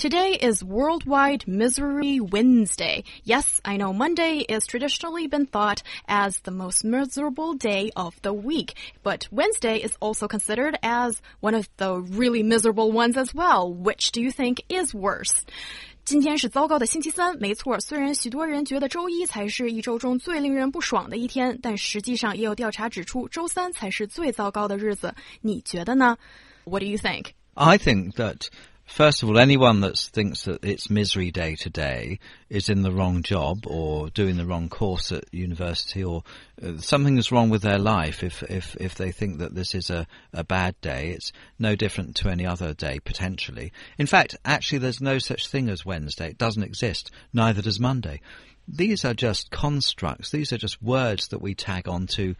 Today is Worldwide Misery Wednesday. Yes, I know Monday is traditionally been thought as the most miserable day of the week, but Wednesday is also considered as one of the really miserable ones as well. Which do you think is worse? 今天是糟糕的星期三，没错。虽然许多人觉得周一才是一周中最令人不爽的一天，但实际上也有调查指出，周三才是最糟糕的日子。你觉得呢？What do you think? I think that First of all, anyone that thinks that it's misery day today is in the wrong job or doing the wrong course at university or uh, something is wrong with their life if, if, if they think that this is a, a bad day. It's no different to any other day, potentially. In fact, actually, there's no such thing as Wednesday. It doesn't exist. Neither does Monday. These are just constructs. These are just words that we tag onto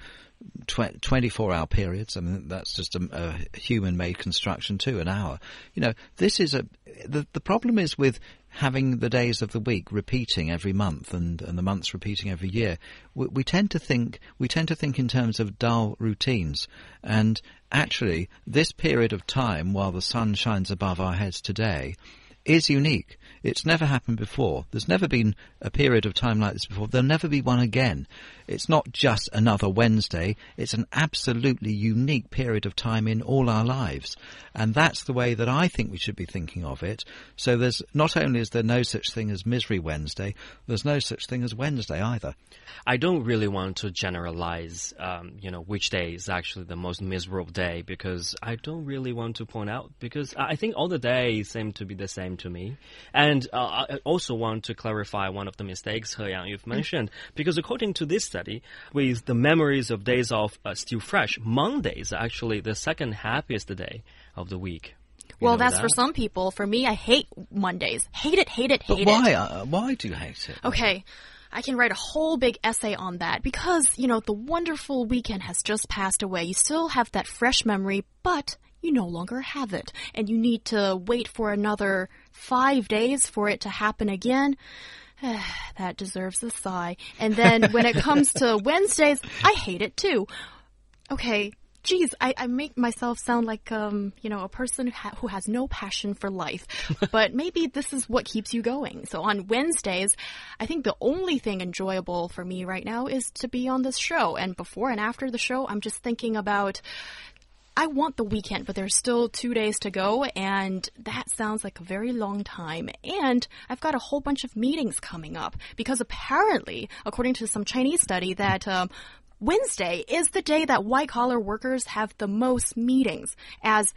24 hour periods. I mean, that's just a, a human made construction too, an hour. You know, this is a, the, the problem is with having the days of the week repeating every month and, and the months repeating every year. We, we tend to think, we tend to think in terms of dull routines. And actually, this period of time while the sun shines above our heads today is unique. It's never happened before. There's never been a period of time like this before. There'll never be one again. It's not just another Wednesday. It's an absolutely unique period of time in all our lives. And that's the way that I think we should be thinking of it. So there's not only is there no such thing as Misery Wednesday, there's no such thing as Wednesday either. I don't really want to generalize, um, you know, which day is actually the most miserable day because I don't really want to point out because I think all the days seem to be the same to me. And uh, I also want to clarify one of the mistakes, He Yang, you've mentioned, because according to this study, with the memories of days off uh, still fresh, Monday is actually the second happiest day of the week. You well, that's that? for some people. For me, I hate Mondays. Hate it, hate it, hate but why? it. Uh, why do you hate it? Okay. I can write a whole big essay on that because, you know, the wonderful weekend has just passed away. You still have that fresh memory, but you no longer have it. And you need to wait for another five days for it to happen again. that deserves a sigh. And then when it comes to Wednesdays, I hate it too. Okay, geez, I, I make myself sound like, um, you know, a person who, ha who has no passion for life. but maybe this is what keeps you going. So on Wednesdays, I think the only thing enjoyable for me right now is to be on this show. And before and after the show, I'm just thinking about I want the weekend, but there's still two days to go, and that sounds like a very long time. And I've got a whole bunch of meetings coming up because apparently, according to some Chinese study, that um, Wednesday is the day that white collar workers have the most meetings as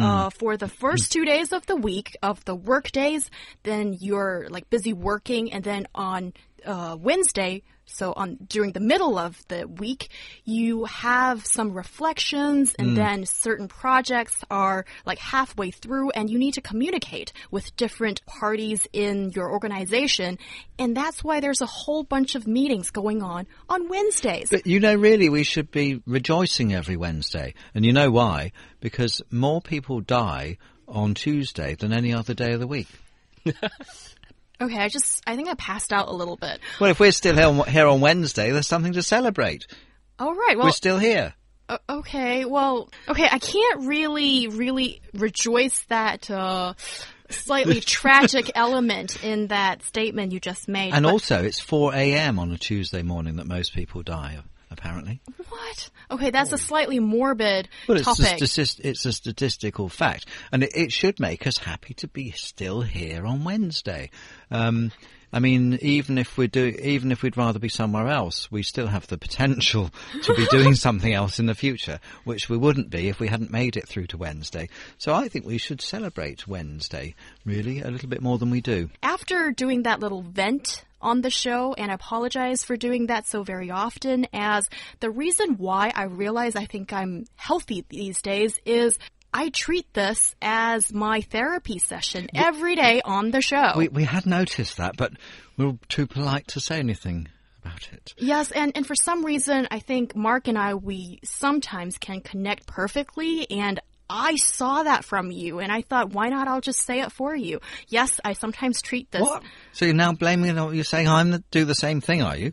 uh, for the first two days of the week of the work days, then you're like busy working, and then on uh, Wednesday, so on during the middle of the week, you have some reflections, and mm. then certain projects are like halfway through, and you need to communicate with different parties in your organization, and that's why there's a whole bunch of meetings going on on Wednesdays. But you know, really, we should be rejoicing every Wednesday. And you know why? Because more people die on Tuesday than any other day of the week. Okay, I just I think I passed out a little bit. Well, if we're still here on, here on Wednesday, there's something to celebrate. All right, well, we're still here. Uh, okay, well, okay, I can't really, really rejoice that uh, slightly tragic element in that statement you just made. And also, it's 4 a.m. on a Tuesday morning that most people die, apparently. what? Okay, that's a slightly morbid Well, it's a, topic. statis- it's a statistical fact, and it, it should make us happy to be still here on Wednesday. Um, I mean, even if we do, even if we'd rather be somewhere else, we still have the potential to be doing something else in the future, which we wouldn't be if we hadn't made it through to Wednesday. So I think we should celebrate Wednesday really a little bit more than we do. After doing that little vent on the show, and I apologize for doing that so very often, as the reason why I realize I think I'm healthy these days is. I treat this as my therapy session every day on the show. We we had noticed that, but we were too polite to say anything about it. Yes, and, and for some reason, I think Mark and I, we sometimes can connect perfectly, and I saw that from you, and I thought, why not? I'll just say it for you. Yes, I sometimes treat this. What? So you're now blaming it on you're saying I'm the, do the same thing, are you?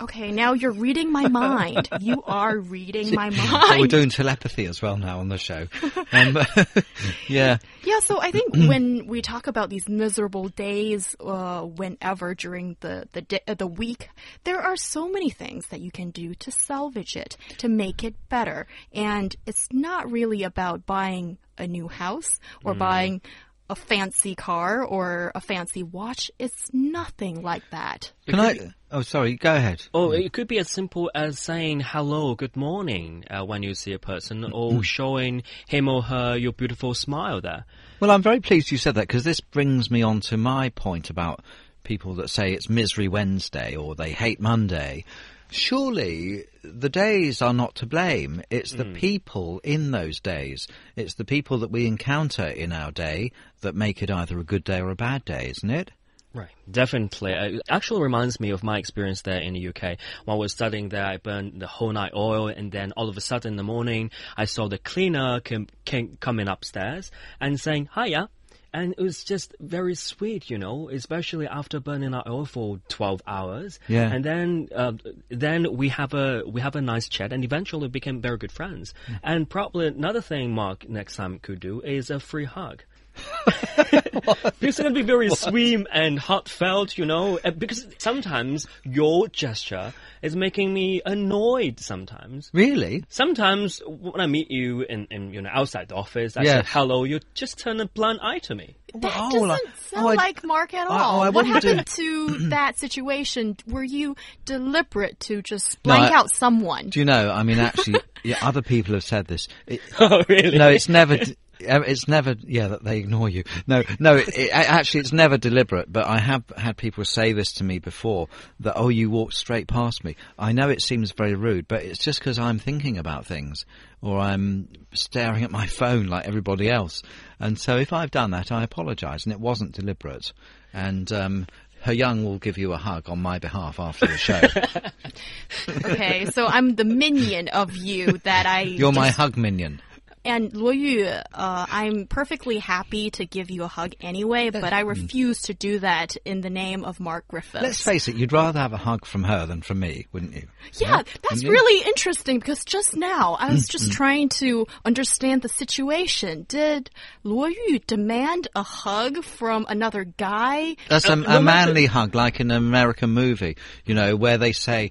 Okay, now you're reading my mind. you are reading my Oh, we're doing telepathy as well now on the show. Um, yeah. Yeah, so I think when we talk about these miserable days, uh, whenever during the the day, uh, the week, there are so many things that you can do to salvage it, to make it better, and it's not really about buying a new house or buying a fancy car or a fancy watch. It's nothing like that. Can I? Oh, sorry. Go ahead. Oh, it could be as simple as saying hello, good morning uh, when you see a person, or showing him or her your beautiful smile there. Well, I'm very pleased you said that because this brings me on to my point about people that say it's Misery Wednesday or they hate Monday. Surely the days are not to blame. It's the people in those days. It's the people that we encounter in our day that make it either a good day or a bad day, isn't it? Right, definitely. Uh, It actually reminds me of my experience there in the UK. While I was studying there, I burned the whole night oil, and then all of a sudden in the morning, I saw the cleaner came, came, coming upstairs and saying, Hiya. And it was just very sweet, you know, especially after burning our oil for 12 hours. Yeah. And then, uh, then we have a, we have a nice chat and eventually became very good friends. And probably another thing Mark next time could do is a free hug. It's going to be very sweet and heartfelt, you know, uh, because sometimes your gesture is making me annoyed sometimes. Really? Sometimes when I meet you in, in you know, outside the office, I say hello, you just turn a blind eye to me. That Oh, doesn't like- sound oh, I- like Mark at oh, all. oh, I what happened to that situation? Were you deliberate to just blank I- out someone? Do you know? I mean, actually, yeah, other people have said this. It, Oh, really? no, it's never. Uh, It's never, yeah, that they ignore you. No, no, it, it, actually, it's never deliberate. But I have had people say this to me before that, oh, you walked straight past me. I know it seems very rude, but it's just because I'm thinking about things or I'm staring at my phone like everybody else. And so, if I've done that, I apologise, and it wasn't deliberate. And um, He Yang will give you a hug on my behalf after the show. Okay, so I'm the minion of you that I. You're my hug minion. And Luo Yu, uh, I'm perfectly happy to give you a hug anyway, but I refuse to do that in the name of Mark Griffiths. Let's face it, you'd rather have a hug from her than from me, wouldn't you? Yeah, that's you? really interesting because just now I was Mm, just trying to understand the situation. Did Luo Yu demand a hug from another guy? That's a, a manly hug, like in an American movie, you know, where they say,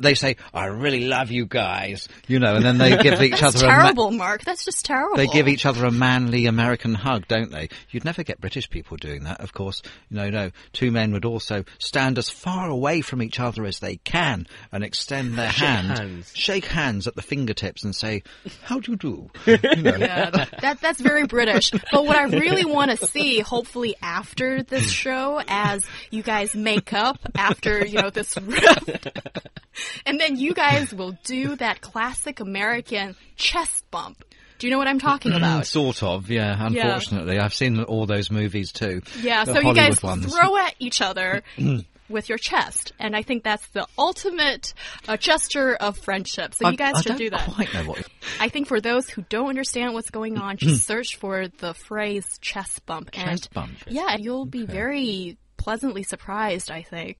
they say, "I really love you guys," you know, and then they give each That's other a ma- terrible, Mark. That's just terrible. they give each other a manly American hug, don't they? You'd never get British people doing that, of course. You know, no. Two men would also stand as far away from each other as they can and extend their Shake hand, hands. shake hands at the fingertips, and say, "How do you do?" You know. Yeah, that that's very British. But what I really want to see, hopefully after this show, as you guys make up after you know this rift, and then you guys will do that classic American chest bump. Do you know what I'm talking about? Sort of, yeah. Unfortunately, I've seen all those movies too. Yeah, so you guys ones. throw at each other with your chest, and I think that's the ultimate uh, gesture of friendship. So I- you guys I should do that. Quite know what. I think for those who don't understand what's going on, just search for the phrase chest bump, and Chest bump. yeah, you'll be very pleasantly surprised. I think.